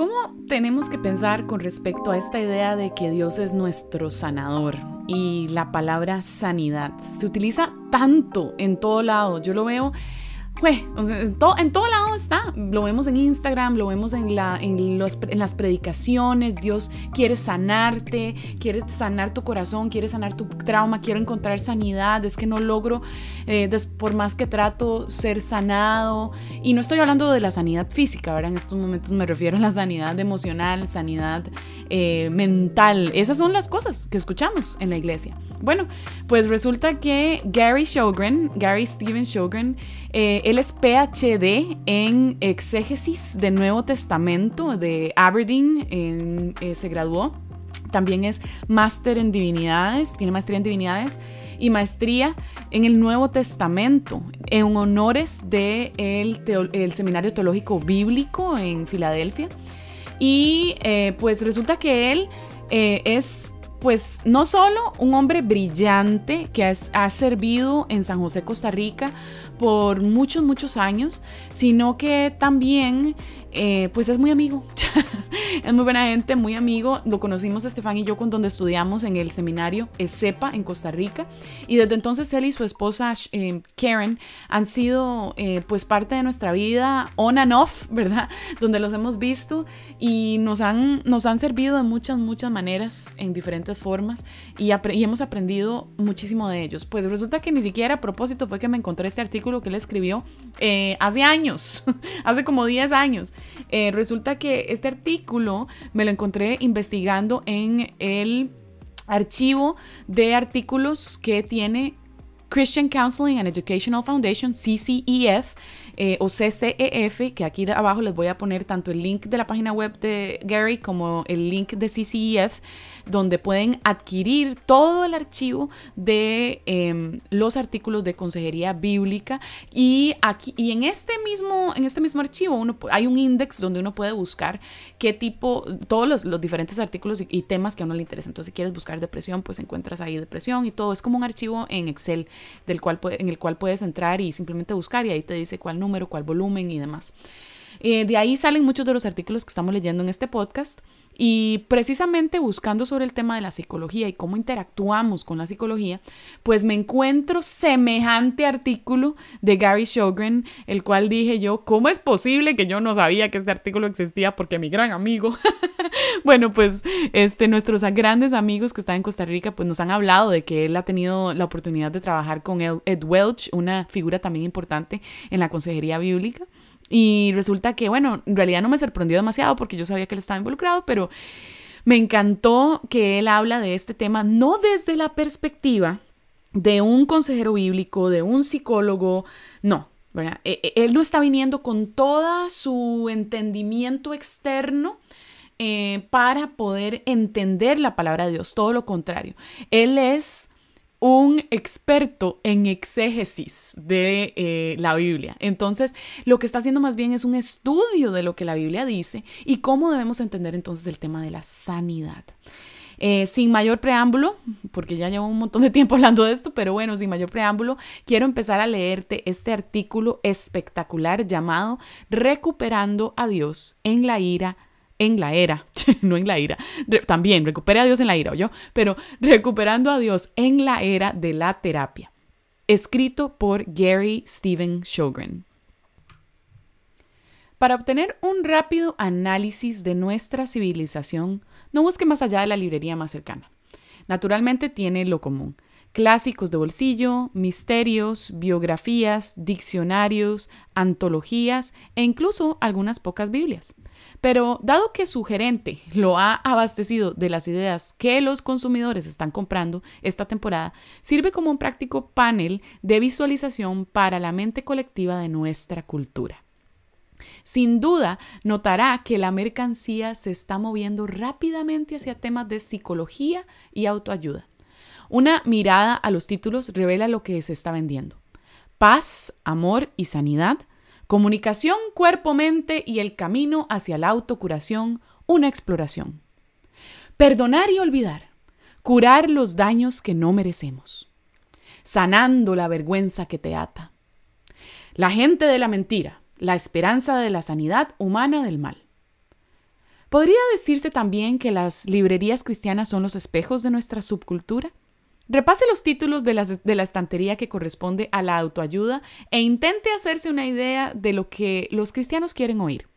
¿Cómo tenemos que pensar con respecto a esta idea de que Dios es nuestro sanador? Y la palabra sanidad se utiliza tanto en todo lado. Yo lo veo en, todo, en todo lado está. Lo vemos en Instagram, lo vemos en, la, en, las predicaciones. Dios quiere sanarte, quiere sanar tu corazón, quiere sanar tu trauma, quiero encontrar sanidad. Es que no logro, eh, por más que trato, ser sanado. Y no estoy hablando de la sanidad física, ¿verdad? En estos momentos me refiero a la sanidad emocional, sanidad eh, mental. Esas son las cosas que escuchamos en la iglesia. Bueno, pues resulta que Gary Shogren, Gary Steven Shogren, eh, él es PhD en exégesis del Nuevo Testamento de Aberdeen, eh, se graduó. También es máster en divinidades, tiene maestría en divinidades y maestría en el Nuevo Testamento, en honores del de el Seminario Teológico Bíblico en Filadelfia. Y eh, pues resulta que él eh, es pues no solo un hombre brillante que ha servido en San José, Costa Rica por muchos, muchos años, sino que también eh, pues es muy amigo, es muy buena gente, muy amigo. Lo conocimos Estefan y yo con donde estudiamos en el seminario ESEPA en Costa Rica y desde entonces él y su esposa eh, Karen han sido eh, pues parte de nuestra vida on and off, ¿verdad? Donde los hemos visto y nos han, nos han servido de muchas, muchas maneras en diferentes formas y, y hemos aprendido muchísimo de ellos. Pues resulta que ni siquiera a propósito fue que me encontré este artículo que él escribió hace años, hace como 10 años. Eh, resulta que este artículo me lo encontré investigando en el archivo de artículos que tiene Christian Counseling and Educational Foundation, CCEF, eh, o CCEF, que aquí abajo les voy a poner tanto el link de la página web de Gary como el link de CCEF, donde pueden adquirir todo el archivo de em, los artículos de consejería bíblica. Y aquí y en este mismo en este mismo archivo hay un index donde uno puede buscar qué tipo todos los, diferentes artículos y, temas que a uno le interesan. Entonces si quieres buscar depresión pues encuentras ahí depresión y todo. Es como un archivo en Excel del cual en el cual puedes entrar y simplemente buscar y ahí te dice cuál número cuál volumen y demás eh, de ahí salen muchos de los artículos que estamos leyendo en este podcast y precisamente buscando sobre el tema de la psicología y cómo interactuamos con la psicología, pues me encuentro semejante artículo de Gary Shogren, el cual dije yo, ¿cómo es posible que yo no sabía que este artículo existía? Porque mi gran amigo, bueno, pues este, nuestros grandes amigos que están en Costa Rica, pues nos han hablado de que él ha tenido la oportunidad de trabajar con Ed Welch, una figura también importante en la consejería bíblica. Y resulta que, bueno, en realidad no me sorprendió demasiado porque yo sabía que él estaba involucrado, pero me encantó que él habla de este tema no desde la perspectiva de un consejero bíblico, de un psicólogo, no. E, e, él no está viniendo con todo su entendimiento externo eh, para poder entender la palabra de Dios, todo lo contrario. Él es un experto en exégesis de eh, la Biblia. Entonces, lo que está haciendo más bien es un estudio de lo que la Biblia dice y cómo debemos entender entonces el tema de la sanidad. Eh, sin mayor preámbulo, porque ya llevo un montón de tiempo hablando de esto, pero bueno, sin mayor preámbulo, quiero empezar a leerte este artículo espectacular llamado Recuperando a Dios en la ira en la era, no en la ira, también recupere a Dios en la ira, yo, pero recuperando a Dios en la era de la terapia. Escrito por Gary Stephen Shogren. Para obtener un rápido análisis de nuestra civilización, no busque más allá de la librería más cercana. Naturalmente tiene lo común clásicos de bolsillo, misterios, biografías, diccionarios, antologías e incluso algunas pocas Biblias. Pero dado que su gerente lo ha abastecido de las ideas que los consumidores están comprando esta temporada, sirve como un práctico panel de visualización para la mente colectiva de nuestra cultura. Sin duda, notará que la mercancía se está moviendo rápidamente hacia temas de psicología y autoayuda. Una mirada a los títulos revela lo que se está vendiendo. Paz, amor y sanidad Comunicación cuerpo-mente y el camino hacia la autocuración, una exploración. Perdonar y olvidar. Curar los daños que no merecemos. Sanando la vergüenza que te ata. La gente de la mentira, la esperanza de la sanidad humana del mal. ¿Podría decirse también que las librerías cristianas son los espejos de nuestra subcultura? Repase los títulos de, de, la estantería que corresponde a la autoayuda e intente hacerse una idea de lo que los cristianos quieren oír.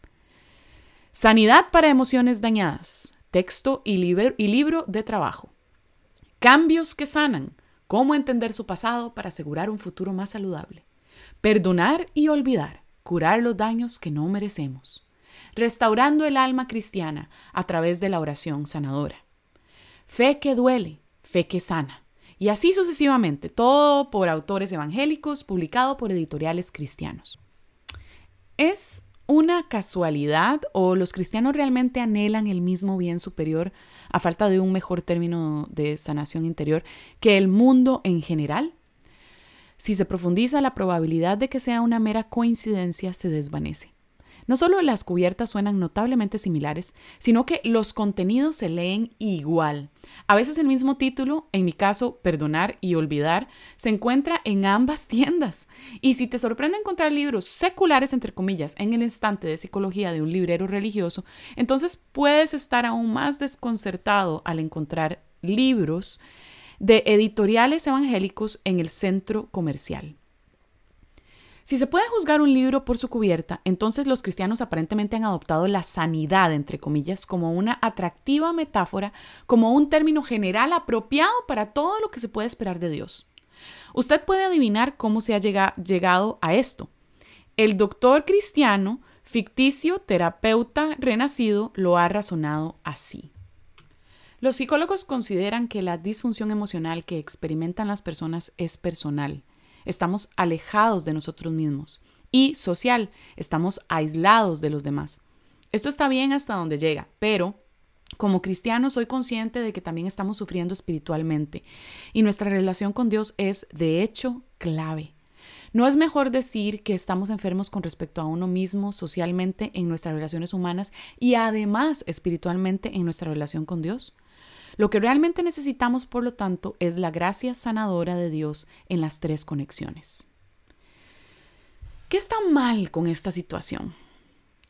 Sanidad para emociones dañadas, texto y libro de trabajo. Cambios que sanan, cómo entender su pasado para asegurar un futuro más saludable. Perdonar y olvidar, curar los daños que no merecemos restaurando el alma cristiana a través de la oración sanadora. Fe que duele, fe que sana. Y así sucesivamente, todo por autores evangélicos, publicado por editoriales cristianos. ¿Es una casualidad o los cristianos realmente anhelan el mismo bien superior, a falta de un mejor término de sanación interior, que el mundo en general? Si se profundiza, la probabilidad de que sea una mera coincidencia se desvanece. No solo las cubiertas suenan notablemente similares, sino que los contenidos se leen igual. A veces el mismo título, en mi caso, Perdonar y Olvidar, se encuentra en ambas tiendas. Y si te sorprende encontrar libros seculares, entre comillas, en el estante de psicología de un librero religioso, entonces puedes estar aún más desconcertado al encontrar libros de editoriales evangélicos en el centro comercial. Si se puede juzgar un libro por su cubierta, entonces los cristianos aparentemente han adoptado la sanidad, entre comillas, como una atractiva metáfora, como un término general apropiado para todo lo que se puede esperar de Dios. Usted puede adivinar cómo se ha llegado a esto. El doctor cristiano, ficticio, terapeuta renacido, lo ha razonado así. Los psicólogos consideran que la disfunción emocional que experimentan las personas es personal estamos alejados de nosotros mismos. Y social, estamos aislados de los demás. Esto está bien hasta donde llega, pero como cristiano soy consciente de que también estamos sufriendo espiritualmente y nuestra relación con Dios es, de hecho, clave. ¿No es mejor decir que estamos enfermos con respecto a uno mismo socialmente en nuestras relaciones humanas y además espiritualmente en nuestra relación con Dios? Lo que realmente necesitamos, por lo tanto, es la gracia sanadora de Dios en las tres conexiones. ¿Qué está mal con esta situación?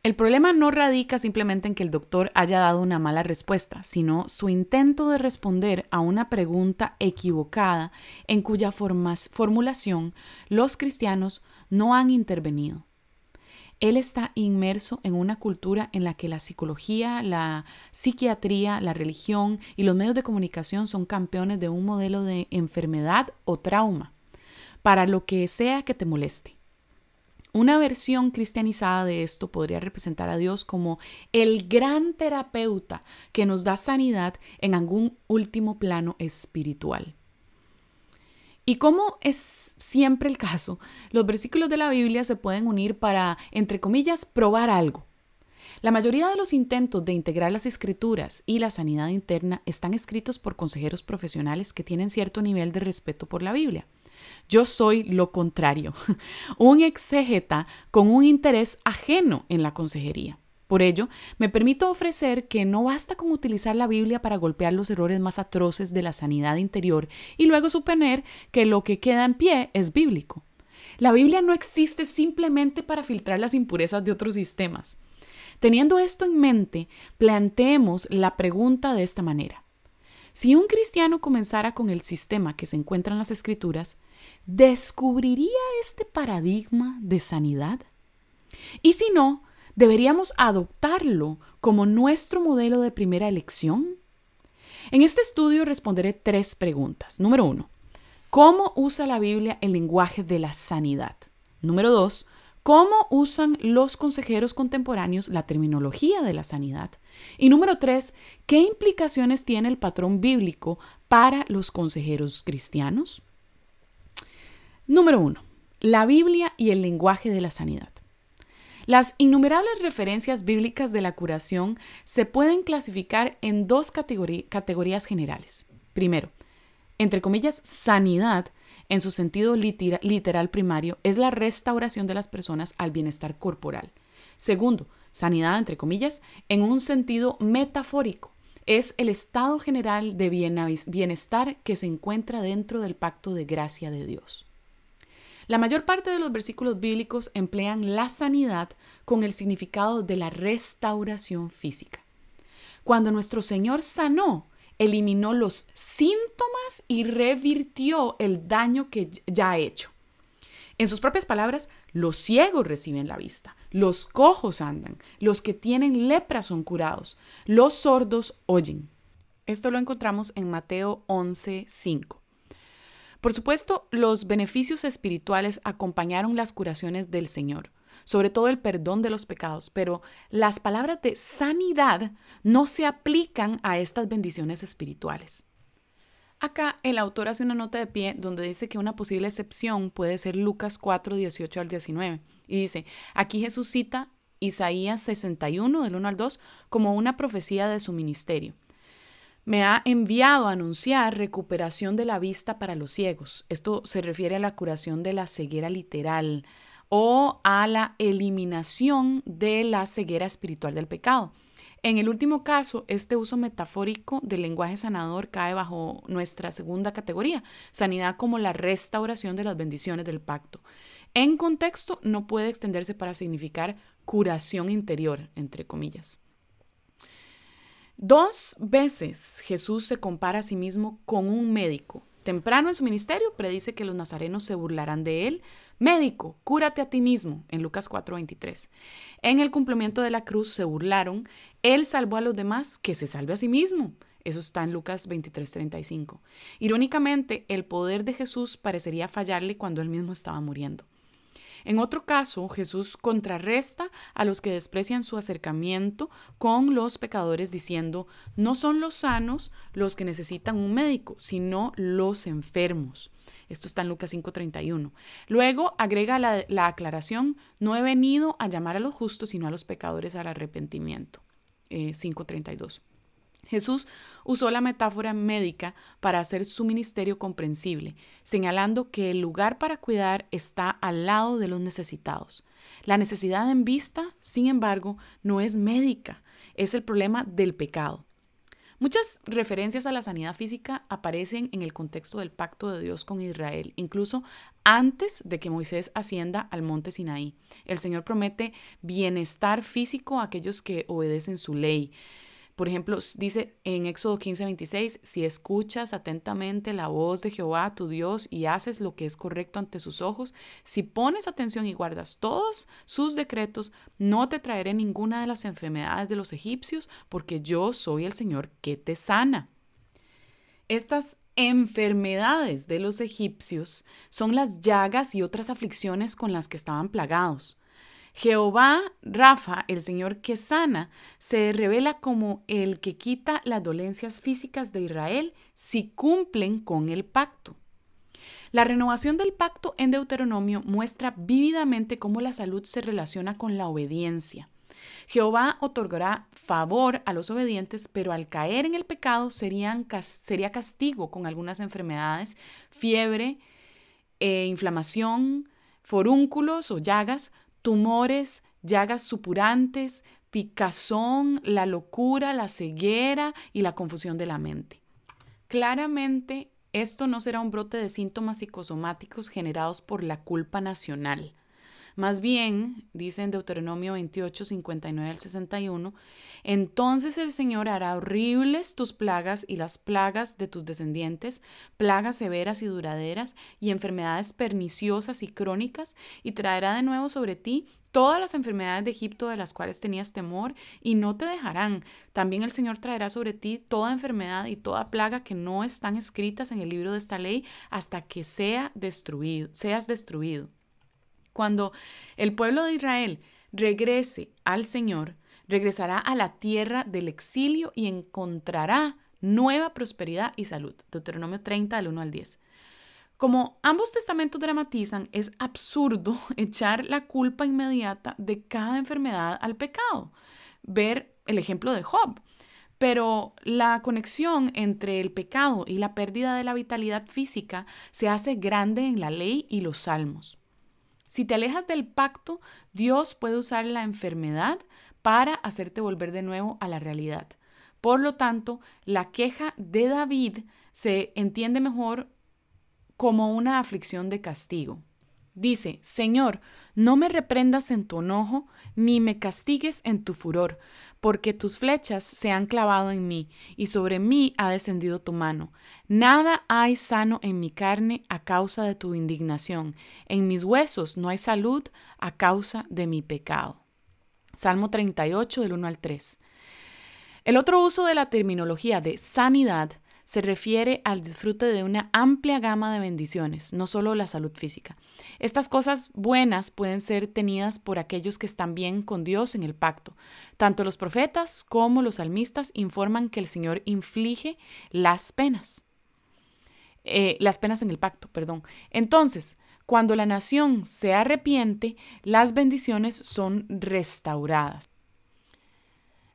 El problema no radica simplemente en que el doctor haya dado una mala respuesta, sino su intento de responder a una pregunta equivocada en cuya formulación los cristianos no han intervenido. Él está inmerso en una cultura en la que la psicología, la psiquiatría, la religión y los medios de comunicación son campeones de un modelo de enfermedad o trauma, para lo que sea que te moleste. Una versión cristianizada de esto podría representar a Dios como el gran terapeuta que nos da sanidad en algún último plano espiritual. Y como es siempre el caso, los versículos de la Biblia se pueden unir para, entre comillas, probar algo. La mayoría de los intentos de integrar las escrituras y la sanidad interna están escritos por consejeros profesionales que tienen cierto nivel de respeto por la Biblia. Yo soy lo contrario, un exégeta con un interés ajeno en la consejería. Por ello, me permito ofrecer que no basta con utilizar la Biblia para golpear los errores más atroces de la sanidad interior y luego suponer que lo que queda en pie es bíblico. La Biblia no existe simplemente para filtrar las impurezas de otros sistemas. Teniendo esto en mente, planteemos la pregunta de esta manera. Si un cristiano comenzara con el sistema que se encuentra en las escrituras, ¿descubriría este paradigma de sanidad? Y si no, ¿Deberíamos adoptarlo como nuestro modelo de primera elección? En este estudio responderé tres preguntas. Número uno, ¿cómo usa la Biblia el lenguaje de la sanidad? Número dos, ¿cómo usan los consejeros contemporáneos la terminología de la sanidad? Y número tres, ¿qué implicaciones tiene el patrón bíblico para los consejeros cristianos? Número uno, la Biblia y el lenguaje de la sanidad. Las innumerables referencias bíblicas de la curación se pueden clasificar en dos categorías generales. Primero, entre comillas, sanidad, en su sentido literal primario, es la restauración de las personas al bienestar corporal. Segundo, sanidad, entre comillas, en un sentido metafórico, es el estado general de bienestar que se encuentra dentro del pacto de gracia de Dios. La mayor parte de los versículos bíblicos emplean la sanidad con el significado de la restauración física. Cuando nuestro Señor sanó, eliminó los síntomas y revirtió el daño que ya ha hecho. En sus propias palabras, los ciegos reciben la vista, los cojos andan, los que tienen lepra son curados, los sordos oyen. Esto lo encontramos en Mateo 11:5. Por supuesto, los beneficios espirituales acompañaron las curaciones del Señor, sobre todo el perdón de los pecados, pero las palabras de sanidad no se aplican a estas bendiciones espirituales. Acá el autor hace una nota de pie donde dice que una posible excepción puede ser Lucas 4, 18 al 19. Y dice, aquí Jesús cita Isaías 61, del 1 al 2, como una profecía de su ministerio. Me ha enviado a anunciar recuperación de la vista para los ciegos. Esto se refiere a la curación de la ceguera literal o a la eliminación de la ceguera espiritual del pecado. En el último caso, este uso metafórico del lenguaje sanador cae bajo nuestra segunda categoría, sanidad como la restauración de las bendiciones del pacto. En contexto, no puede extenderse para significar curación interior, entre comillas. Dos veces Jesús se compara a sí mismo con un médico. Temprano en su ministerio predice que los nazarenos se burlarán de él, Médico, cúrate a ti mismo, en Lucas 4:23. En el cumplimiento de la cruz se burlaron, Él salvó a los demás, que se salve a sí mismo. Eso está en Lucas 23:35. Irónicamente, el poder de Jesús parecería fallarle cuando él mismo estaba muriendo. En otro caso, Jesús contrarresta a los que desprecian su acercamiento con los pecadores diciendo, no son los sanos los que necesitan un médico, sino los enfermos. Esto está en Lucas 5:31. Luego agrega la, aclaración, no he venido a llamar a los justos, sino a los pecadores al arrepentimiento. 5:32. Jesús usó la metáfora médica para hacer su ministerio comprensible, señalando que el lugar para cuidar está al lado de los necesitados. La necesidad en vista, sin embargo, no es médica, es el problema del pecado. Muchas referencias a la sanidad física aparecen en el contexto del pacto de Dios con Israel, incluso antes de que Moisés ascienda al monte Sinaí. El Señor promete bienestar físico a aquellos que obedecen su ley. Por ejemplo, dice en Éxodo 15, 26, si escuchas atentamente la voz de Jehová tu Dios y haces lo que es correcto ante sus ojos, si pones atención y guardas todos sus decretos, no te traeré ninguna de las enfermedades de los egipcios, porque yo soy el Señor que te sana. Estas enfermedades de los egipcios son las llagas y otras aflicciones con las que estaban plagados. Jehová Rafa, el Señor que sana, se revela como el que quita las dolencias físicas de Israel si cumplen con el pacto. La renovación del pacto en Deuteronomio muestra vívidamente cómo la salud se relaciona con la obediencia. Jehová otorgará favor a los obedientes, pero al caer en el pecado sería castigo con algunas enfermedades, fiebre, e inflamación, forúnculos o llagas, tumores, llagas supurantes, picazón, la locura, la ceguera y la confusión de la mente. Claramente, esto no será un brote de síntomas psicosomáticos generados por la culpa nacional. Más bien, dice en Deuteronomio 28, 59 al 61, entonces el Señor hará horribles tus plagas y las plagas de tus descendientes, plagas severas y duraderas y enfermedades perniciosas y crónicas, y traerá de nuevo sobre ti todas las enfermedades de Egipto de las cuales tenías temor y no te dejarán. También el Señor traerá sobre ti toda enfermedad y toda plaga que no están escritas en el libro de esta ley hasta que sea destruido, seas destruido. Cuando el pueblo de Israel regrese al Señor, regresará a la tierra del exilio y encontrará nueva prosperidad y salud. Deuteronomio 30, del 1 al 10. Como ambos testamentos dramatizan, es absurdo echar la culpa inmediata de cada enfermedad al pecado. Ver el ejemplo de Job. Pero la conexión entre el pecado y la pérdida de la vitalidad física se hace grande en la ley y los salmos. Si te alejas del pacto, Dios puede usar la enfermedad para hacerte volver de nuevo a la realidad. Por lo tanto, la queja de David se entiende mejor como una aflicción de castigo. Dice, Señor, no me reprendas en tu enojo, ni me castigues en tu furor, porque tus flechas se han clavado en mí, y sobre mí ha descendido tu mano. Nada hay sano en mi carne a causa de tu indignación, en mis huesos no hay salud a causa de mi pecado. Salmo 38 del 1 al 3. El otro uso de la terminología de sanidad se refiere al disfrute de una amplia gama de bendiciones, no solo la salud física. Estas cosas buenas pueden ser tenidas por aquellos que están bien con Dios en el pacto. Tanto los profetas como los salmistas informan que el Señor inflige las penas. Eh, las penas en el pacto, perdón. Entonces, cuando la nación se arrepiente, las bendiciones son restauradas.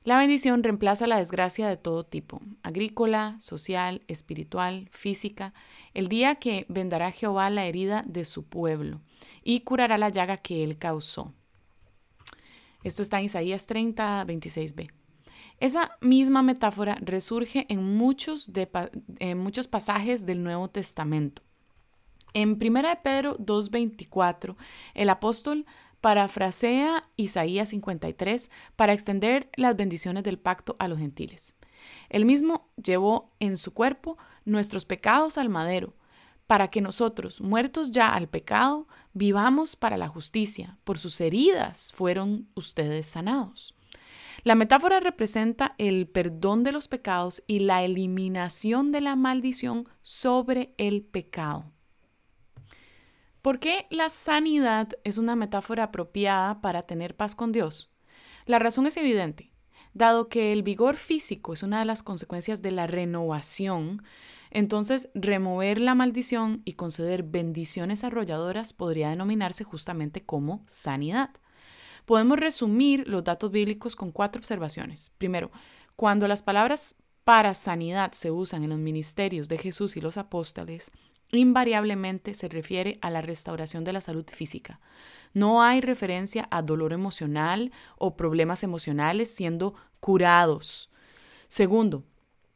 La bendición reemplaza la desgracia de todo tipo, agrícola, social, espiritual, física, el día que vendará Jehová la herida de su pueblo y curará la llaga que él causó. Esto está en Isaías 30, 26b. Esa misma metáfora resurge en muchos, en muchos pasajes del Nuevo Testamento. En 1 Pedro 2.24, el apóstol parafrasea Isaías 53 para extender las bendiciones del pacto a los gentiles. Él mismo llevó en su cuerpo nuestros pecados al madero, para que nosotros, muertos ya al pecado, vivamos para la justicia. Por sus heridas fueron ustedes sanados. La metáfora representa el perdón de los pecados y la eliminación de la maldición sobre el pecado. ¿Por qué la sanidad es una metáfora apropiada para tener paz con Dios? La razón es evidente. Dado que el vigor físico es una de las consecuencias de la renovación, entonces remover la maldición y conceder bendiciones arrolladoras podría denominarse justamente como sanidad. Podemos resumir los datos bíblicos con cuatro observaciones. Primero, cuando las palabras para sanidad se usan en los ministerios de Jesús y los apóstoles, invariablemente se refiere a la restauración de la salud física. No hay referencia a dolor emocional o problemas emocionales siendo curados. Segundo,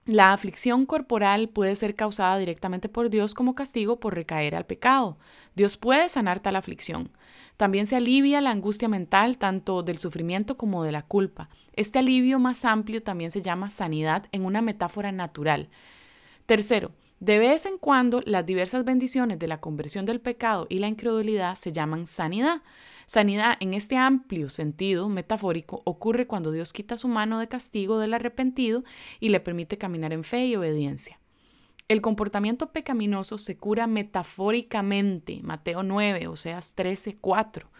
la aflicción corporal puede ser causada directamente por Dios como castigo por recaer al pecado. Dios puede sanar tal aflicción. También se alivia la angustia mental tanto del sufrimiento como de la culpa. Este alivio más amplio también se llama sanidad en una metáfora natural. Tercero, de vez en cuando, las diversas bendiciones de la conversión del pecado y la incredulidad se llaman sanidad. Sanidad en este amplio sentido metafórico ocurre cuando Dios quita su mano de castigo del arrepentido y le permite caminar en fe y obediencia. El comportamiento pecaminoso se cura metafóricamente, Mateo 9, Oseas 13, 4.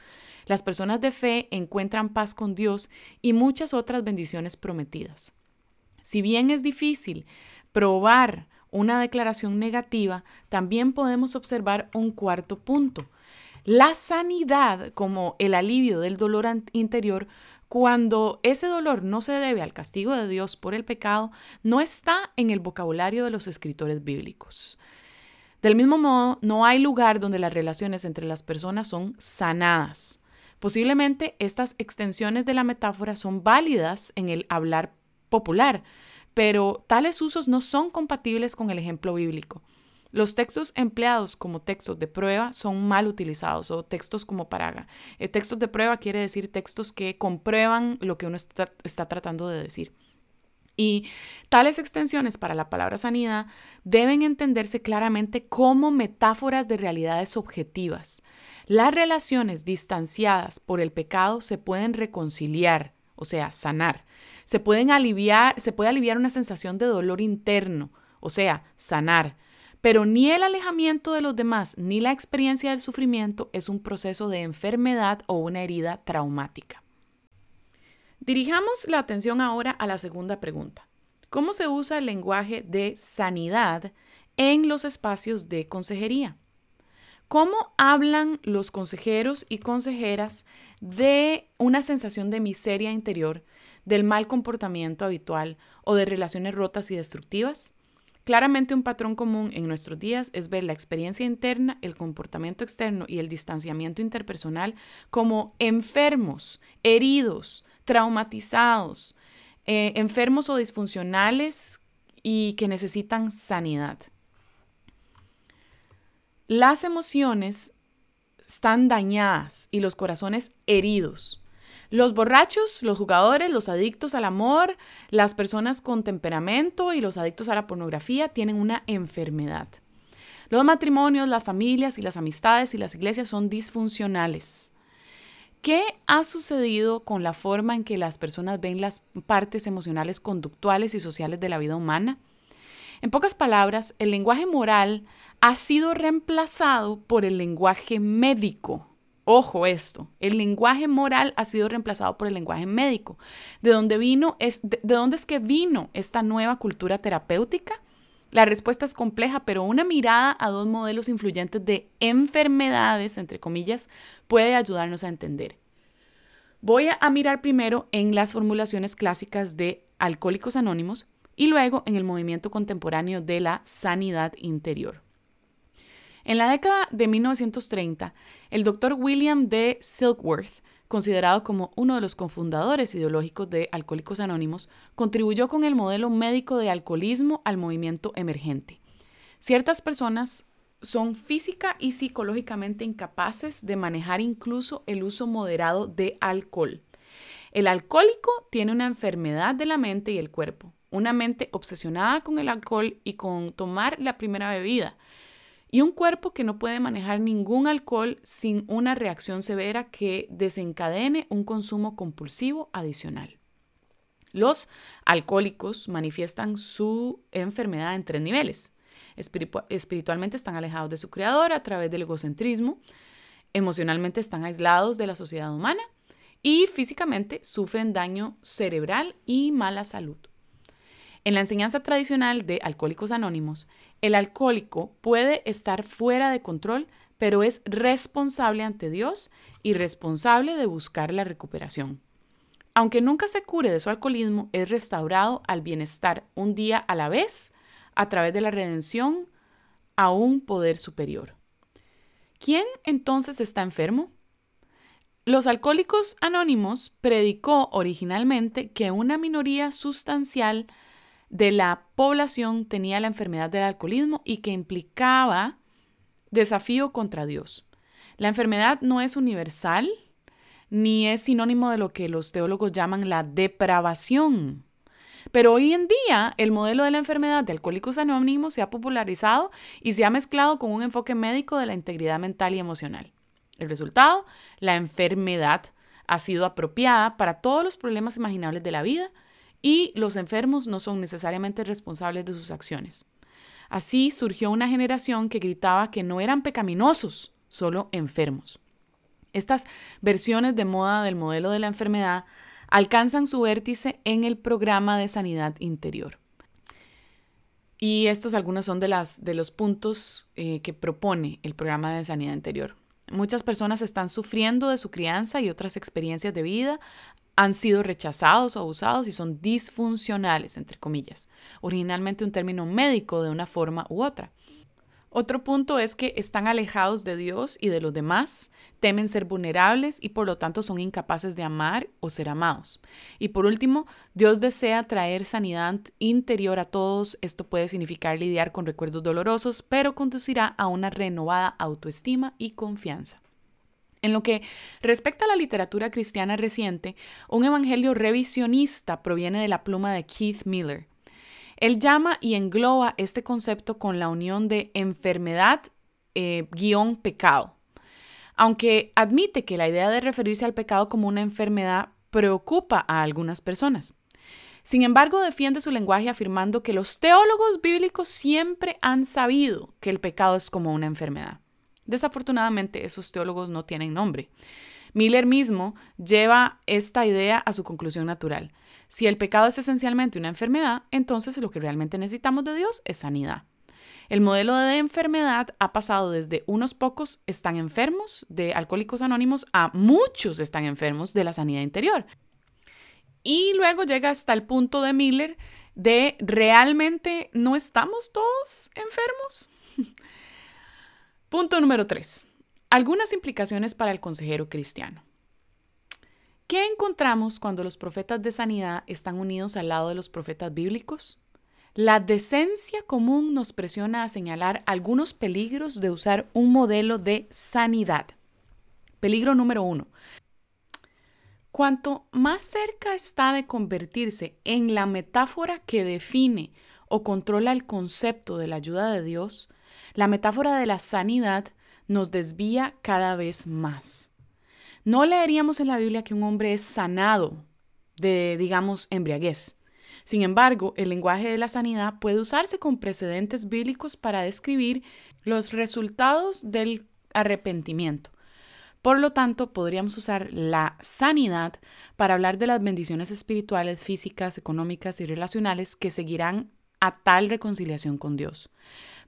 Las personas de fe encuentran paz con Dios y muchas otras bendiciones prometidas. Si bien es difícil probar una declaración negativa, también podemos observar un cuarto punto. La sanidad como el alivio del dolor interior cuando ese dolor no se debe al castigo de Dios por el pecado, no está en el vocabulario de los escritores bíblicos. Del mismo modo, no hay lugar donde las relaciones entre las personas son sanadas. Posiblemente estas extensiones de la metáfora son válidas en el hablar popular, pero tales usos no son compatibles con el ejemplo bíblico. Los textos empleados como textos de prueba son mal utilizados o textos como paraga. Eh, textos de prueba quiere decir textos que comprueban lo que uno está, está tratando de decir. Y tales extensiones para la palabra sanidad deben entenderse claramente como metáforas de realidades objetivas. Las relaciones distanciadas por el pecado se pueden reconciliar, o sea, sanar. Se pueden aliviar, se puede aliviar una sensación de dolor interno, o sea, sanar. Pero ni el alejamiento de los demás ni la experiencia del sufrimiento es un proceso de enfermedad o una herida traumática. Dirijamos la atención ahora a la segunda pregunta. ¿Cómo se usa el lenguaje de sanidad en los espacios de consejería? ¿Cómo hablan los consejeros y consejeras de una sensación de miseria interior, del mal comportamiento habitual o de relaciones rotas y destructivas? Claramente un patrón común en nuestros días es ver la experiencia interna, el comportamiento externo y el distanciamiento interpersonal como enfermos, heridos, traumatizados, eh, enfermos o disfuncionales y que necesitan sanidad. Las emociones están dañadas y los corazones heridos. Los borrachos, los jugadores, los adictos al amor, las personas con temperamento y los adictos a la pornografía tienen una enfermedad. Los matrimonios, las familias y las amistades y las iglesias son disfuncionales. ¿Qué ha sucedido con la forma en que las personas ven las partes emocionales, conductuales y sociales de la vida humana? En pocas palabras, el lenguaje moral ha sido reemplazado por el lenguaje médico. Ojo esto, el lenguaje moral ha sido reemplazado por el lenguaje médico. ¿De dónde vino de dónde es que vino esta nueva cultura terapéutica? La respuesta es compleja, pero una mirada a dos modelos influyentes de enfermedades, entre comillas, puede ayudarnos a entender. Voy a mirar primero en las formulaciones clásicas de Alcohólicos Anónimos y luego en el movimiento contemporáneo de la sanidad interior. En la década de 1930, el doctor William D. Silkworth considerado como uno de los cofundadores ideológicos de Alcohólicos Anónimos, contribuyó con el modelo médico de alcoholismo al movimiento emergente. Ciertas personas son física y psicológicamente incapaces de manejar incluso el uso moderado de alcohol. El alcohólico tiene una enfermedad de la mente y el cuerpo, una mente obsesionada con el alcohol y con tomar la primera bebida, y un cuerpo que no puede manejar ningún alcohol sin una reacción severa que desencadene un consumo compulsivo adicional. Los alcohólicos manifiestan su enfermedad en tres niveles. espiritualmente están alejados de su creador a través del egocentrismo, emocionalmente están aislados de la sociedad humana y físicamente sufren daño cerebral y mala salud. En la enseñanza tradicional de Alcohólicos Anónimos, el alcohólico puede estar fuera de control, pero es responsable ante Dios y responsable de buscar la recuperación. Aunque nunca se cure de su alcoholismo, es restaurado al bienestar un día a la vez a través de la redención a un poder superior. ¿Quién entonces está enfermo? Los alcohólicos anónimos predicó originalmente que una minoría sustancial de la población tenía la enfermedad del alcoholismo y que implicaba desafío contra Dios. La enfermedad no es universal ni es sinónimo de lo que los teólogos llaman la depravación. Pero hoy en día el modelo de la enfermedad de alcohólicos anónimos se ha popularizado y se ha mezclado con un enfoque médico de la integridad mental y emocional. El resultado, la enfermedad ha sido apropiada para todos los problemas imaginables de la vida y los enfermos no son necesariamente responsables de sus acciones. Así surgió una generación que gritaba que no eran pecaminosos, solo enfermos. Estas versiones de moda del modelo de la enfermedad alcanzan su vértice en el programa de sanidad interior. Y estos algunos son de, las, de los puntos eh, que propone el programa de sanidad interior. Muchas personas están sufriendo de su crianza y otras experiencias de vida han sido rechazados o abusados y son disfuncionales, entre comillas, originalmente un término médico de una forma u otra. Otro punto es que están alejados de Dios y de los demás, temen ser vulnerables y por lo tanto son incapaces de amar o ser amados. Y por último, Dios desea traer sanidad interior a todos. Esto puede significar lidiar con recuerdos dolorosos, pero conducirá a una renovada autoestima y confianza. En lo que respecta a la literatura cristiana reciente, un evangelio revisionista proviene de la pluma de Keith Miller. Él llama y engloba este concepto con la unión de enfermedad eh, guion pecado. Aunque admite que la idea de referirse al pecado como una enfermedad preocupa a algunas personas. Sin embargo, defiende su lenguaje afirmando que los teólogos bíblicos siempre han sabido que el pecado es como una enfermedad. Desafortunadamente, esos teólogos no tienen nombre. Miller mismo lleva esta idea a su conclusión natural. Si el pecado es esencialmente una enfermedad, entonces lo que realmente necesitamos de Dios es sanidad. El modelo de enfermedad ha pasado desde unos pocos están enfermos de alcohólicos anónimos a muchos están enfermos de la sanidad interior. Y luego llega hasta el punto de Miller de realmente no estamos todos enfermos. Punto número 3. Algunas implicaciones para el consejero cristiano. ¿Qué encontramos cuando los profetas de sanidad están unidos al lado de los profetas bíblicos? La decencia común nos presiona a señalar algunos peligros de usar un modelo de sanidad. Peligro número uno. Cuanto más cerca está de convertirse en la metáfora que define o controla el concepto de la ayuda de Dios, la metáfora de la sanidad nos desvía cada vez más. No leeríamos en la Biblia que un hombre es sanado de, digamos, embriaguez. Sin embargo, el lenguaje de la sanidad puede usarse con precedentes bíblicos para describir los resultados del arrepentimiento. Por lo tanto, podríamos usar la sanidad para hablar de las bendiciones espirituales, físicas, económicas y relacionales que seguirán a tal reconciliación con Dios.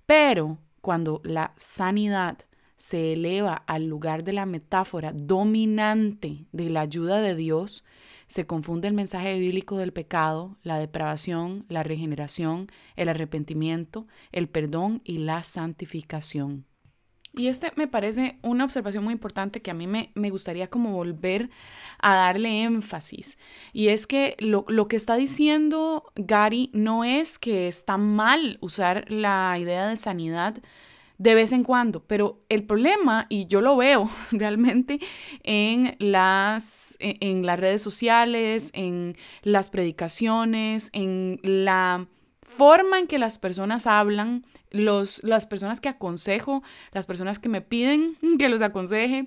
Pero cuando la sanidad se eleva al lugar de la metáfora dominante de la ayuda de Dios, se confunde el mensaje bíblico del pecado, la depravación, la regeneración, el arrepentimiento, el perdón y la santificación. Y este me parece una observación muy importante que a mí me, gustaría como volver a darle énfasis. Y es que lo, lo, que está diciendo Gary no es que está mal usar la idea de sanidad de vez en cuando, pero el problema, y yo lo veo realmente en las, e, en las redes sociales, en las predicaciones, en la forma en que las personas hablan, los, las personas que aconsejo, las personas que me piden que los aconseje,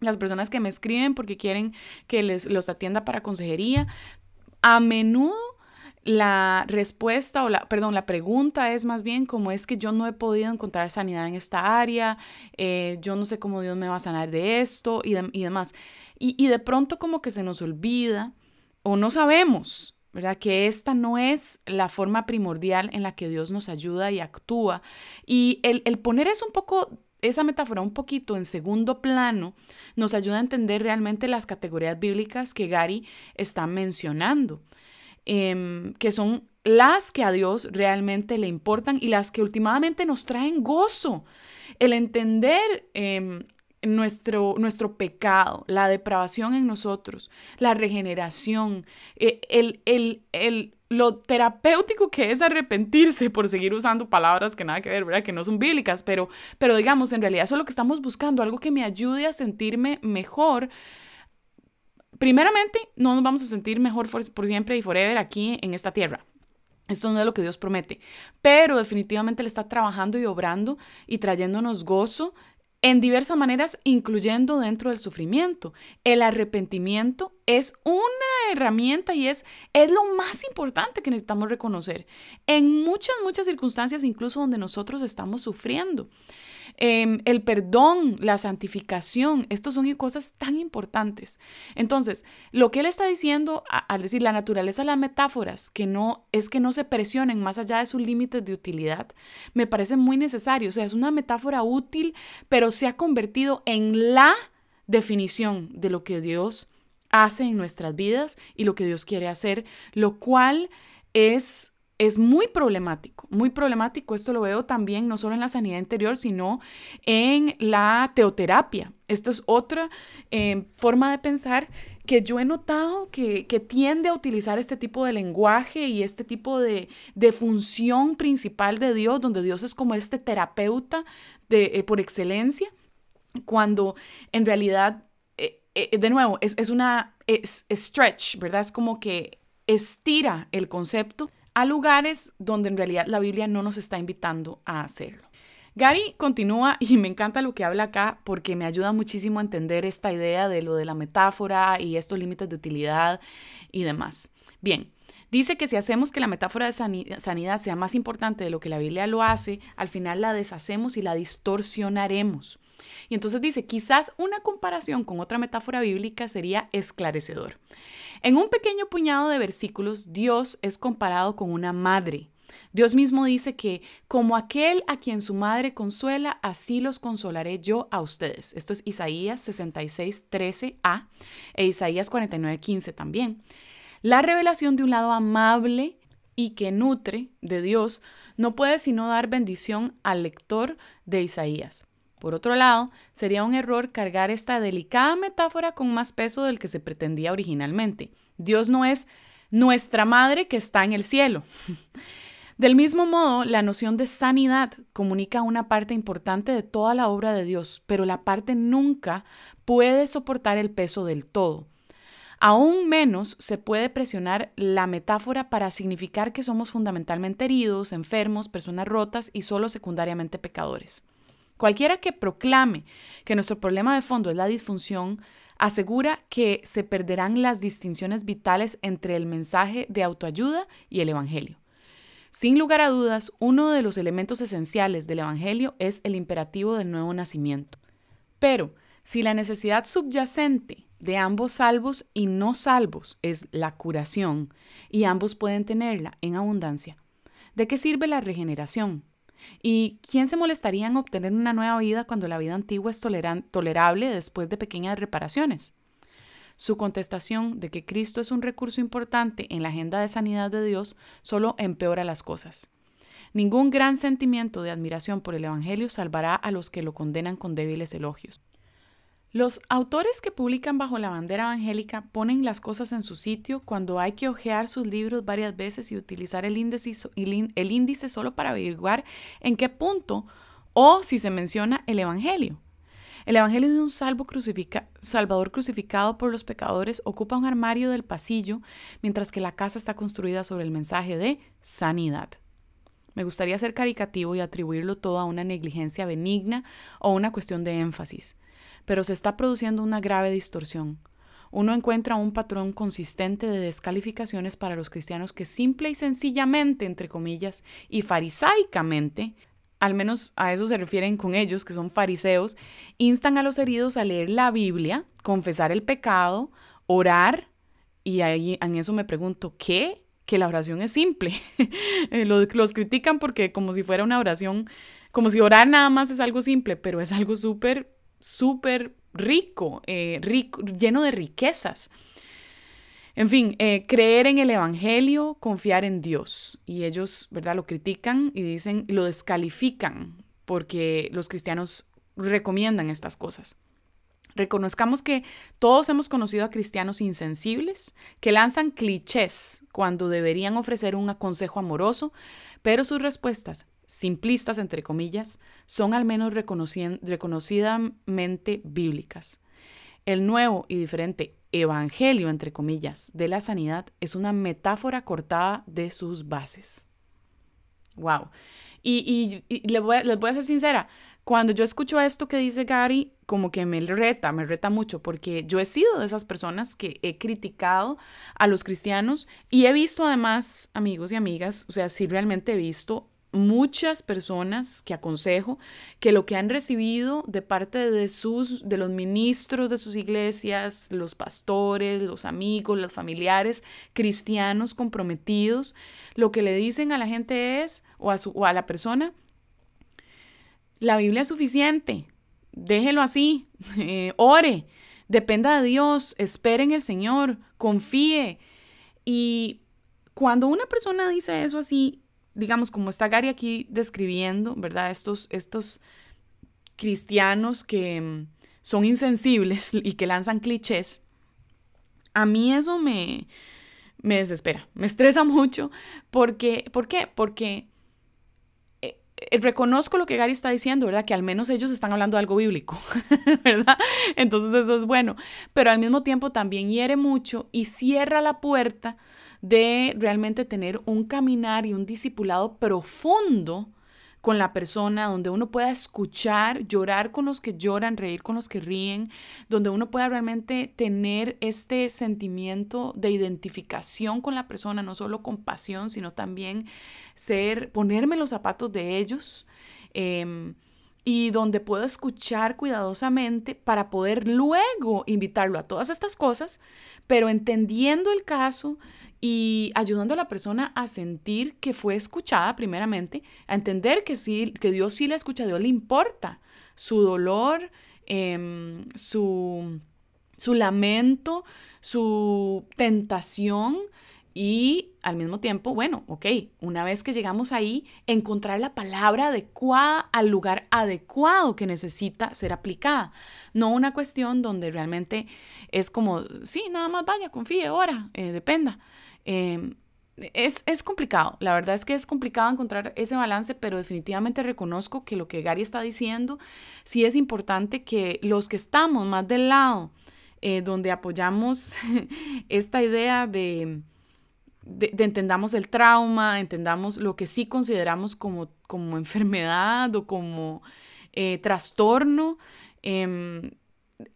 las personas que me escriben porque quieren que les los atienda para consejería, a menudo la respuesta o la, perdón, la pregunta es más bien como es que yo no he podido encontrar sanidad en esta área, eh, yo no sé cómo Dios me va a sanar de esto y, demás. Y, de pronto como que se nos olvida o no sabemos, ¿verdad? Que esta no es la forma primordial en la que Dios nos ayuda y actúa. Y el, el poner un poco esa metáfora un poquito en segundo plano nos ayuda a entender realmente las categorías bíblicas que Gary está mencionando. Em, que son las que a Dios realmente le importan y las que últimamente nos traen gozo. El entender em, nuestro, nuestro pecado, la depravación en nosotros, la regeneración, e, el, el, el, lo terapéutico que es arrepentirse por seguir usando palabras que nada que ver, ¿verdad? Que no son bíblicas, pero, pero digamos, en realidad eso es lo que estamos buscando, algo que me ayude a sentirme mejor primeramente, no nos vamos a sentir mejor por, siempre y forever aquí en esta tierra. Esto no es lo que Dios promete, pero definitivamente le está trabajando y obrando y trayéndonos gozo en diversas maneras, incluyendo dentro del sufrimiento. El arrepentimiento es una herramienta y es, es lo más importante que necesitamos reconocer en muchas, muchas circunstancias, incluso donde nosotros estamos sufriendo. Em, el perdón, la santificación, estos son cosas tan importantes. Entonces, lo que él está diciendo al decir la naturaleza las metáforas, que no es que no se presionen más allá de sus límites de utilidad, me parece muy necesario. O sea, es una metáfora útil, pero se ha convertido en la definición de lo que Dios hace en nuestras vidas y lo que Dios quiere hacer, lo cual es es muy problemático, muy problemático. Esto lo veo también no solo en la sanidad interior, sino en la teoterapia. Esta es otra eh, forma de pensar que yo he notado que, tiende a utilizar este tipo de lenguaje y este tipo de, función principal de Dios, donde Dios es como este terapeuta de, eh, por excelencia, cuando en realidad, eh, de nuevo, es, es una stretch, ¿verdad? Es como que estira el concepto a lugares donde en realidad la Biblia no nos está invitando a hacerlo. Gary continúa y me encanta lo que habla acá porque me ayuda muchísimo a entender esta idea de lo de la metáfora y estos límites de utilidad y demás. Bien, dice que si hacemos que la metáfora de sanidad sea más importante de lo que la Biblia lo hace, al final la deshacemos y la distorsionaremos. Y entonces dice, quizás una comparación con otra metáfora bíblica sería esclarecedor. En un pequeño puñado de versículos, Dios es comparado con una madre. Dios mismo dice que como aquel a quien su madre consuela, así los consolaré yo a ustedes. Esto es Isaías 66, 13a e Isaías 49, 15 también. La revelación de un lado amable y que nutre de Dios no puede sino dar bendición al lector de Isaías. Por otro lado, sería un error cargar esta delicada metáfora con más peso del que se pretendía originalmente. Dios no es nuestra madre que está en el cielo. Del mismo modo, la noción de sanidad comunica una parte importante de toda la obra de Dios, pero la parte nunca puede soportar el peso del todo. Aún menos se puede presionar la metáfora para significar que somos fundamentalmente heridos, enfermos, personas rotas y solo secundariamente pecadores. Cualquiera que proclame que nuestro problema de fondo es la disfunción, asegura que se perderán las distinciones vitales entre el mensaje de autoayuda y el Evangelio. Sin lugar a dudas, uno de los elementos esenciales del Evangelio es el imperativo del nuevo nacimiento. Pero, si la necesidad subyacente de ambos salvos y no salvos es la curación, y ambos pueden tenerla en abundancia. ¿De qué sirve la regeneración? ¿Y quién se molestaría en obtener una nueva vida cuando la vida antigua es tolerable después de pequeñas reparaciones? Su contestación de que Cristo es un recurso importante en la agenda de sanidad de Dios solo empeora las cosas. Ningún gran sentimiento de admiración por el Evangelio salvará a los que lo condenan con débiles elogios. Los autores que publican bajo la bandera evangélica ponen las cosas en su sitio cuando hay que hojear sus libros varias veces y utilizar el índice, solo para averiguar en qué punto o si se menciona el Evangelio. El Evangelio de un Salvador crucificado por los pecadores ocupa un armario del pasillo, mientras que la casa está construida sobre el mensaje de sanidad. Me gustaría ser caricativo y atribuirlo todo a una negligencia benigna o una cuestión de énfasis pero se está produciendo una grave distorsión. Uno encuentra un patrón consistente de descalificaciones para los cristianos que simple y sencillamente, entre comillas, y farisaicamente, al menos a eso se refieren con ellos, que son fariseos, instan a los heridos a leer la Biblia, confesar el pecado, orar, y ahí en eso me pregunto, ¿qué? Que la oración es simple. Eh, los, critican porque como si fuera una oración, como si orar nada más es algo simple, pero es algo súper súper rico, eh, rico, lleno de riquezas. En fin, eh, creer en el Evangelio, confiar en Dios. Y ellos, ¿verdad? Lo critican y dicen, lo descalifican porque los cristianos recomiendan estas cosas. Reconozcamos que todos hemos conocido a cristianos insensibles que lanzan clichés cuando deberían ofrecer un consejo amoroso, pero sus respuestas simplistas, entre comillas, son al menos reconocidamente bíblicas. El nuevo y diferente evangelio, entre comillas, de la sanidad es una metáfora cortada de sus bases. ¡Wow! Y, les, voy a, les voy a ser sincera, cuando yo escucho esto que dice Gary, como que me reta, me reta mucho, porque yo he sido de esas personas que he criticado a los cristianos y he visto además, amigos y amigas, o sea, sí realmente he visto muchas personas que aconsejo que lo que han recibido de parte de sus de los ministros de sus iglesias, los pastores, los amigos, los familiares cristianos comprometidos, lo que le dicen a la gente es o a su o a la persona la Biblia es suficiente. Déjelo así. Eh, ore. Dependa de Dios. Espere en el Señor. Confíe. Y cuando una persona dice eso así, digamos, como está Gary aquí describiendo, ¿verdad? Estos, estos cristianos que mm, son insensibles y que lanzan clichés, a mí eso me, me desespera, me estresa mucho. Porque, ¿Por qué? Porque eh, eh, reconozco lo que Gary está diciendo, ¿verdad? Que al menos ellos están hablando de algo bíblico, ¿verdad? Entonces eso es bueno, pero al mismo tiempo también hiere mucho y cierra la puerta de realmente tener un caminar y un discipulado profundo con la persona, donde uno pueda escuchar, llorar con los que lloran, reír con los que ríen, donde uno pueda realmente tener este sentimiento de identificación con la persona, no solo compasión, sino también ser, ponerme los zapatos de ellos. Em, y donde puedo escuchar cuidadosamente para poder luego invitarlo a todas estas cosas, pero entendiendo el caso, y ayudando a la persona a sentir que fue escuchada primeramente, a entender que sí, que Dios sí le escucha, a Dios le importa su dolor, em, su, su lamento, su tentación y al mismo tiempo, bueno, ok, una vez que llegamos ahí, encontrar la palabra adecuada al lugar adecuado que necesita ser aplicada. No una cuestión donde realmente es como, sí, nada más vaya, confíe, ora, eh, dependa. Em, es, es, complicado, la verdad es que es complicado encontrar ese balance, pero definitivamente reconozco que lo que Gary está diciendo, sí es importante que los que estamos más del lado, eh, donde apoyamos esta idea de, de, entendamos el trauma, entendamos lo que sí consideramos como, como enfermedad o como eh, trastorno, em,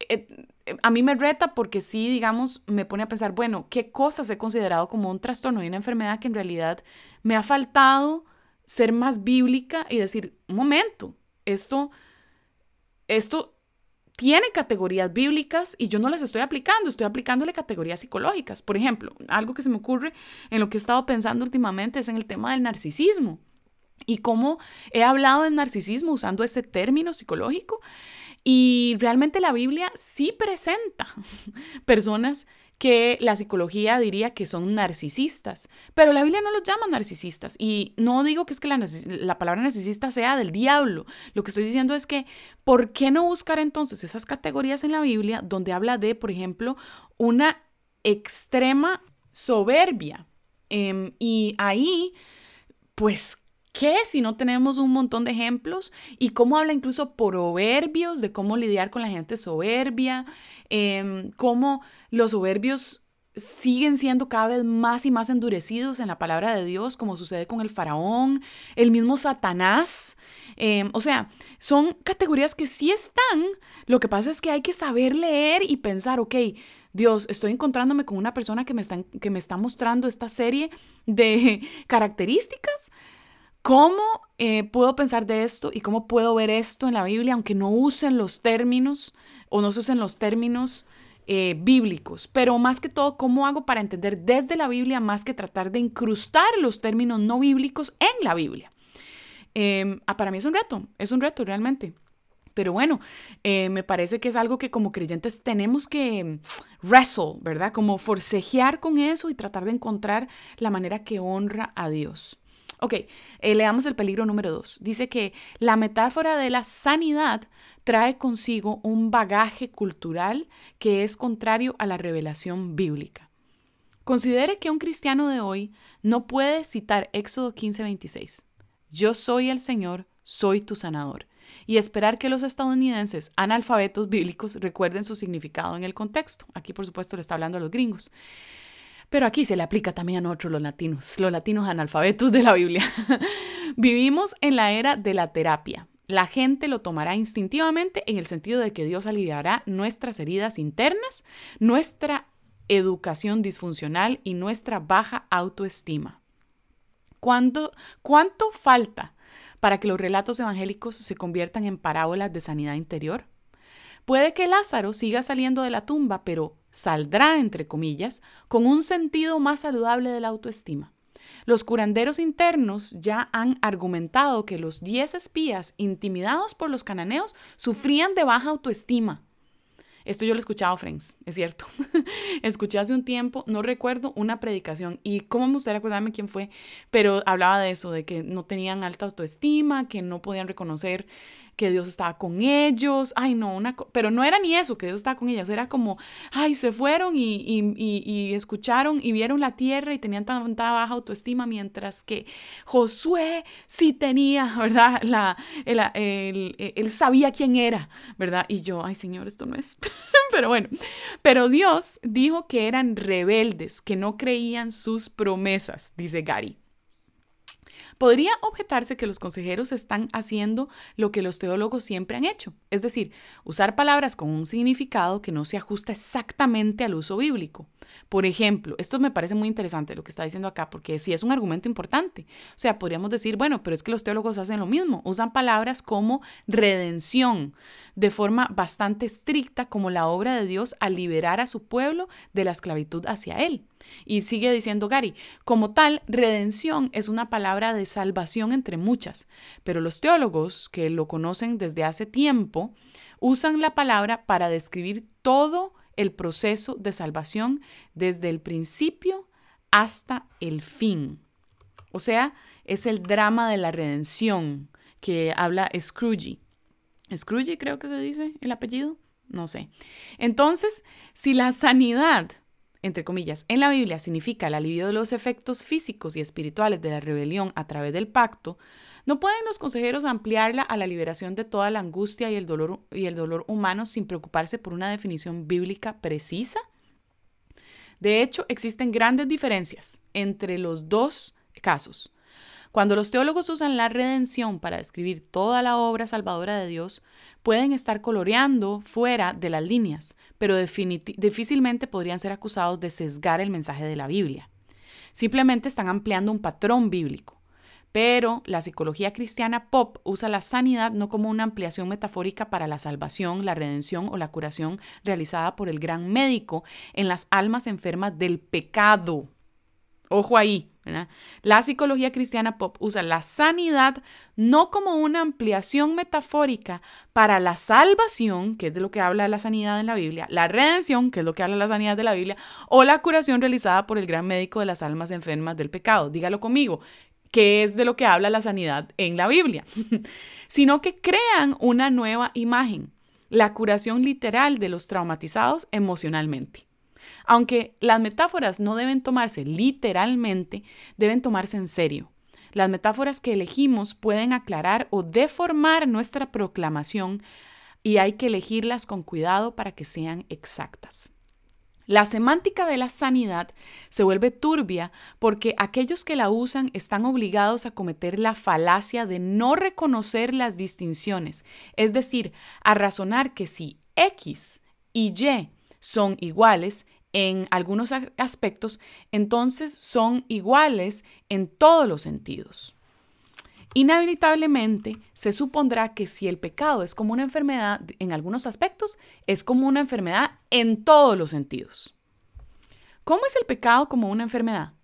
eh, a mí me reta porque sí, digamos, me pone a pensar, bueno, ¿qué cosas he considerado como un trastorno y una enfermedad que en realidad me ha faltado ser más bíblica y decir, un momento, esto, esto tiene categorías bíblicas y yo no las estoy aplicando, estoy aplicándole categorías psicológicas. Por ejemplo, algo que se me ocurre en lo que he estado pensando últimamente es en el tema del narcisismo y cómo he hablado del narcisismo usando ese término psicológico y realmente la Biblia sí presenta personas que la psicología diría que son narcisistas, pero la Biblia no los llama narcisistas. Y no digo que es que la, la, palabra narcisista sea del diablo. Lo que estoy diciendo es que, ¿por qué no buscar entonces esas categorías en la Biblia donde habla de, por ejemplo, una extrema soberbia? Em, y ahí, pues ¿Qué si no tenemos un montón de ejemplos? Y cómo habla incluso proverbios de cómo lidiar con la gente soberbia, em, cómo los soberbios siguen siendo cada vez más y más endurecidos en la palabra de Dios, como sucede con el faraón, el mismo Satanás. Em, o sea, son categorías que sí están. Lo que pasa es que hay que saber leer y pensar, ok, Dios, estoy encontrándome con una persona que me, que me está mostrando esta serie de características ¿Cómo eh, puedo pensar de esto y cómo puedo ver esto en la Biblia, aunque no usen los términos o no se usen los términos eh, bíblicos? Pero más que todo, ¿cómo hago para entender desde la Biblia más que tratar de incrustar los términos no bíblicos en la Biblia? Em, ah, para mí es un reto, es un reto realmente. Pero bueno, eh, me parece que es algo que como creyentes tenemos que wrestle, ¿verdad? Como forcejear con eso y tratar de encontrar la manera que honra a Dios. Ok, eh, leamos el peligro número dos. Dice que la metáfora de la sanidad trae consigo un bagaje cultural que es contrario a la revelación bíblica. Considere que un cristiano de hoy no puede citar Éxodo 15:26. Yo soy el Señor, soy tu sanador. Y esperar que los estadounidenses analfabetos bíblicos recuerden su significado en el contexto. Aquí, por supuesto, le está hablando a los gringos. Pero aquí se le aplica también a nosotros los latinos, los latinos analfabetos de la Biblia. Vivimos en la era de la terapia. La gente lo tomará instintivamente en el sentido de que Dios aliviará nuestras heridas internas, nuestra educación disfuncional y nuestra baja autoestima. ¿Cuánto, ¿Cuánto falta para que los relatos evangélicos se conviertan en parábolas de sanidad interior? Puede que Lázaro siga saliendo de la tumba, pero saldrá, entre comillas, con un sentido más saludable de la autoestima. Los curanderos internos ya han argumentado que los diez espías intimidados por los cananeos sufrían de baja autoestima. Esto yo lo he escuchado, friends, es cierto. Escuché hace un tiempo, no recuerdo, una predicación y cómo me gustaría acordarme quién fue, pero hablaba de eso, de que no tenían alta autoestima, que no podían reconocer que Dios estaba con ellos, ay no, una, pero no era ni eso, que Dios estaba con ellas, era como, ay, se fueron y, y, escucharon y vieron la tierra y tenían tanta baja autoestima, mientras que Josué sí tenía, ¿verdad? La, él sabía quién era, ¿verdad? Y yo, ay Señor, esto no es, pero bueno, pero Dios dijo que eran rebeldes, que no creían sus promesas, dice Gary. Podría objetarse que los consejeros están haciendo lo que los teólogos siempre han hecho, es decir, usar palabras con un significado que no se ajusta exactamente al uso bíblico. Por ejemplo, esto me parece muy interesante lo que está diciendo acá, porque sí es un argumento importante. O sea, podríamos decir, bueno, pero es que los teólogos hacen lo mismo, usan palabras como redención de forma bastante estricta como la obra de Dios al liberar a su pueblo de la esclavitud hacia él. Y sigue diciendo Gary, como tal, redención es una palabra de salvación entre muchas, pero los teólogos que lo conocen desde hace tiempo usan la palabra para describir todo el proceso de salvación desde el principio hasta el fin. O sea, es el drama de la redención que habla Scrooge. Scrooge creo que se dice el apellido, no sé. Entonces, si la sanidad entre comillas, en la Biblia significa el alivio de los efectos físicos y espirituales de la rebelión a través del pacto, ¿no pueden los consejeros ampliarla a la liberación de toda la angustia y el dolor, y el dolor humano sin preocuparse por una definición bíblica precisa? De hecho, existen grandes diferencias entre los dos casos. Cuando los teólogos usan la redención para describir toda la obra salvadora de Dios, pueden estar coloreando fuera de las líneas, pero difícilmente podrían ser acusados de sesgar el mensaje de la Biblia. Simplemente están ampliando un patrón bíblico. Pero la psicología cristiana pop usa la sanidad no como una ampliación metafórica para la salvación, la redención o la curación realizada por el gran médico en las almas enfermas del pecado. Ojo ahí, la psicología cristiana pop usa la sanidad no como una ampliación metafórica para la salvación, que es de lo que habla la sanidad en la Biblia, la redención, que es lo que habla la sanidad de la Biblia, o la curación realizada por el gran médico de las almas enfermas del pecado. Dígalo conmigo, que es de lo que habla la sanidad en la Biblia, sino que crean una nueva imagen, la curación literal de los traumatizados emocionalmente. Aunque las metáforas no deben tomarse literalmente, deben tomarse en serio. Las metáforas que elegimos pueden aclarar o deformar nuestra proclamación y hay que elegirlas con cuidado para que sean exactas. La semántica de la sanidad se vuelve turbia porque aquellos que la usan están obligados a cometer la falacia de no reconocer las distinciones, es decir, a razonar que si X y Y son iguales en algunos aspectos, entonces son iguales en todos los sentidos. Inevitablemente se supondrá que si el pecado es como una enfermedad en algunos aspectos, es como una enfermedad en todos los sentidos. ¿Cómo es el pecado como una enfermedad?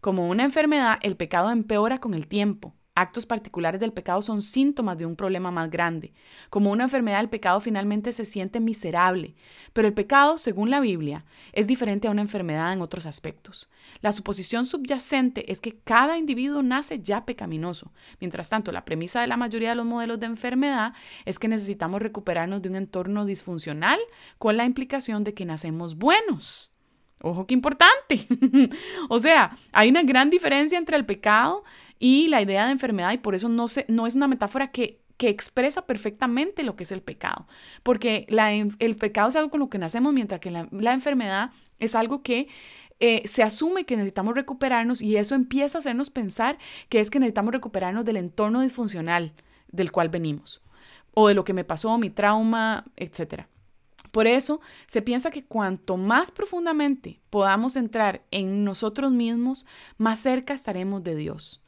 Como una enfermedad, el pecado empeora con el tiempo. Actos particulares del pecado son síntomas de un problema más grande. Como una enfermedad, el pecado finalmente se siente miserable. Pero el pecado, según la Biblia, es diferente a una enfermedad en otros aspectos. La suposición subyacente es que cada individuo nace ya pecaminoso. Mientras tanto, la premisa de la mayoría de los modelos de enfermedad es que necesitamos recuperarnos de un entorno disfuncional con la implicación de que nacemos buenos. Ojo, qué importante. o sea, hay una gran diferencia entre el pecado y la idea de enfermedad y por eso no, se, no es una metáfora que, que expresa perfectamente lo que es el pecado, porque la, el pecado es algo con lo que nacemos, mientras que la, la enfermedad es algo que eh, se asume que necesitamos recuperarnos y eso empieza a hacernos pensar que es que necesitamos recuperarnos del entorno disfuncional del cual venimos, o de lo que me pasó, mi trauma, etc. Por eso se piensa que cuanto más profundamente podamos entrar en nosotros mismos, más cerca estaremos de Dios.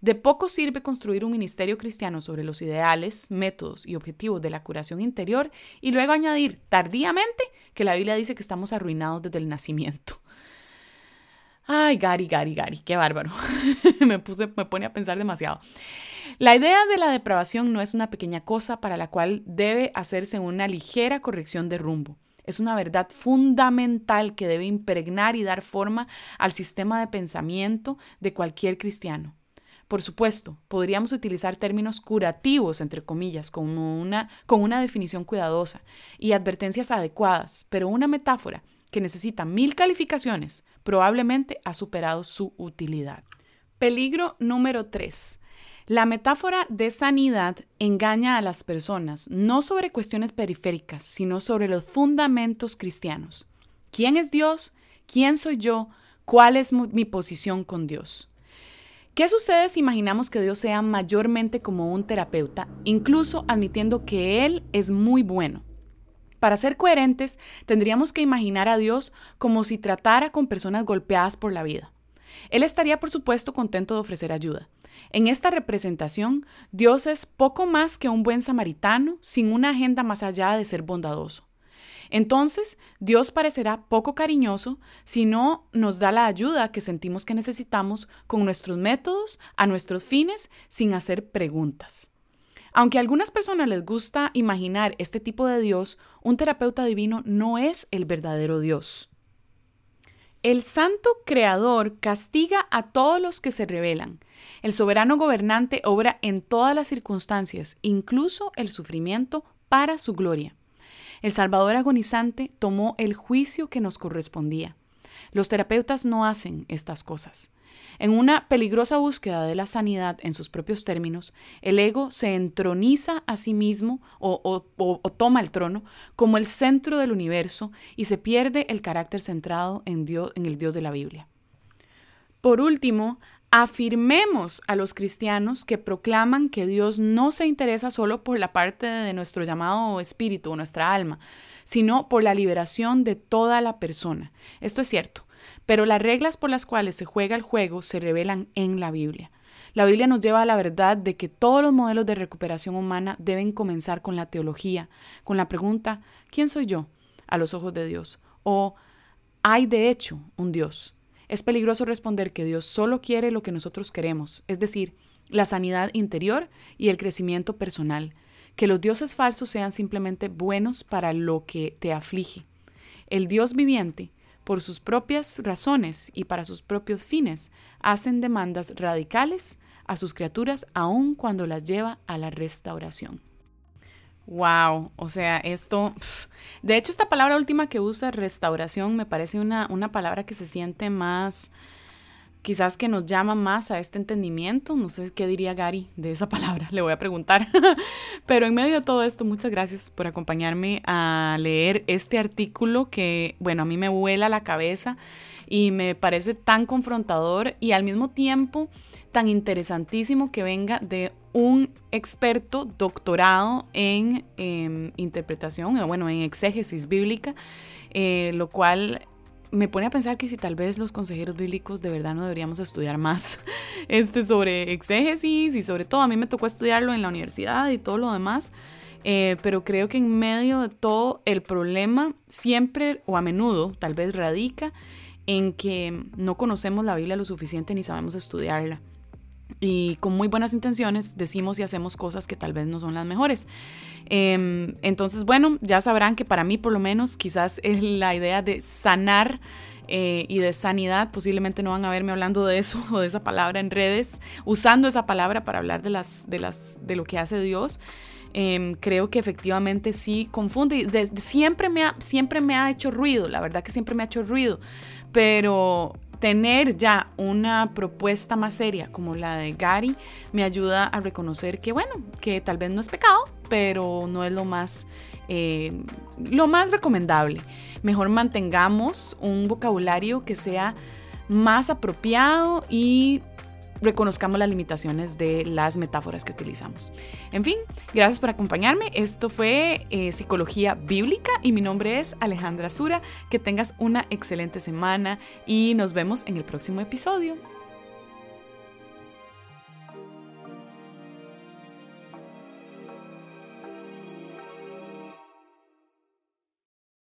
De poco sirve construir un ministerio cristiano sobre los ideales, métodos y objetivos de la curación interior y luego añadir tardíamente que la Biblia dice que estamos arruinados desde el nacimiento. Ay, Gary, Gary, Gary, qué bárbaro. me, puse, me pone a pensar demasiado. La idea de la depravación no es una pequeña cosa para la cual debe hacerse una ligera corrección de rumbo. Es una verdad fundamental que debe impregnar y dar forma al sistema de pensamiento de cualquier cristiano. Por supuesto, podríamos utilizar términos curativos, entre comillas, con una, con una definición cuidadosa y advertencias adecuadas, pero una metáfora que necesita mil calificaciones probablemente ha superado su utilidad. Peligro número 3. La metáfora de sanidad engaña a las personas, no sobre cuestiones periféricas, sino sobre los fundamentos cristianos. ¿Quién es Dios? ¿Quién soy yo? ¿Cuál es mi posición con Dios? ¿Qué sucede si imaginamos que Dios sea mayormente como un terapeuta, incluso admitiendo que Él es muy bueno? Para ser coherentes, tendríamos que imaginar a Dios como si tratara con personas golpeadas por la vida. Él estaría, por supuesto, contento de ofrecer ayuda. En esta representación, Dios es poco más que un buen samaritano sin una agenda más allá de ser bondadoso. Entonces, Dios parecerá poco cariñoso si no nos da la ayuda que sentimos que necesitamos con nuestros métodos, a nuestros fines, sin hacer preguntas. Aunque a algunas personas les gusta imaginar este tipo de Dios, un terapeuta divino no es el verdadero Dios. El santo creador castiga a todos los que se rebelan. El soberano gobernante obra en todas las circunstancias, incluso el sufrimiento, para su gloria. El Salvador agonizante tomó el juicio que nos correspondía. Los terapeutas no hacen estas cosas. En una peligrosa búsqueda de la sanidad en sus propios términos, el ego se entroniza a sí mismo o, toma el trono como el centro del universo y se pierde el carácter centrado en, Dios, en el Dios de la Biblia. Por último, afirmemos a los cristianos que proclaman que Dios no se interesa solo por la parte de nuestro llamado espíritu o nuestra alma, sino por la liberación de toda la persona. Esto es cierto. Pero las reglas por las cuales se juega el juego se revelan en la Biblia. La Biblia nos lleva a la verdad de que todos los modelos de recuperación humana deben comenzar con la teología, con la pregunta, ¿quién soy yo a los ojos de Dios? O ¿hay de hecho un Dios? Es peligroso responder que Dios solo quiere lo que nosotros queremos, es decir, la sanidad interior y el crecimiento personal, que los dioses falsos sean simplemente buenos para lo que te aflige. El Dios viviente por sus propias razones y para sus propios fines, hacen demandas radicales a sus criaturas aun cuando las lleva a la restauración. Wow, o sea, esto, de hecho esta palabra última que usa, restauración, me parece una, una palabra que se siente más, quizás que nos llama más a este entendimiento. No sé qué diría Gary de esa palabra, le voy a preguntar. Pero en medio de todo esto, muchas gracias por acompañarme a leer este artículo que, bueno, a mí me vuela la cabeza y me parece tan confrontador y al mismo tiempo tan interesantísimo que venga de un experto doctorado en em, interpretación, bueno, en exégesis bíblica, eh, lo cual me pone a pensar que si tal vez los consejeros bíblicos de verdad no deberíamos estudiar más este, sobre exégesis y sobre todo a mí me tocó estudiarlo en la universidad y todo lo demás, eh, pero creo que en medio de todo el problema siempre o a menudo tal vez radica en que no conocemos la Biblia lo suficiente ni sabemos estudiarla y con muy buenas intenciones decimos y hacemos cosas que tal vez no son las mejores. Em, entonces, bueno, ya sabrán que para mí por lo menos quizás es la idea de sanar eh, y de sanidad, posiblemente no van a verme hablando de eso o de esa palabra en redes, usando esa palabra para hablar de, las, de, las, de lo que hace Dios. Em, creo que efectivamente sí confunde y siempre, me siempre me ha hecho ruido, la verdad que siempre me ha hecho ruido, pero tener ya una propuesta más seria como la de Gary me ayuda a reconocer que, bueno, que tal vez no es pecado, pero no es lo más, eh, lo más recomendable. Mejor mantengamos un vocabulario que sea más apropiado y reconozcamos las limitaciones de las metáforas que utilizamos. En fin, gracias por acompañarme. Esto fue eh, Psicología Bíblica y mi nombre es Alejandra Sura. Que tengas una excelente semana y nos vemos en el próximo episodio.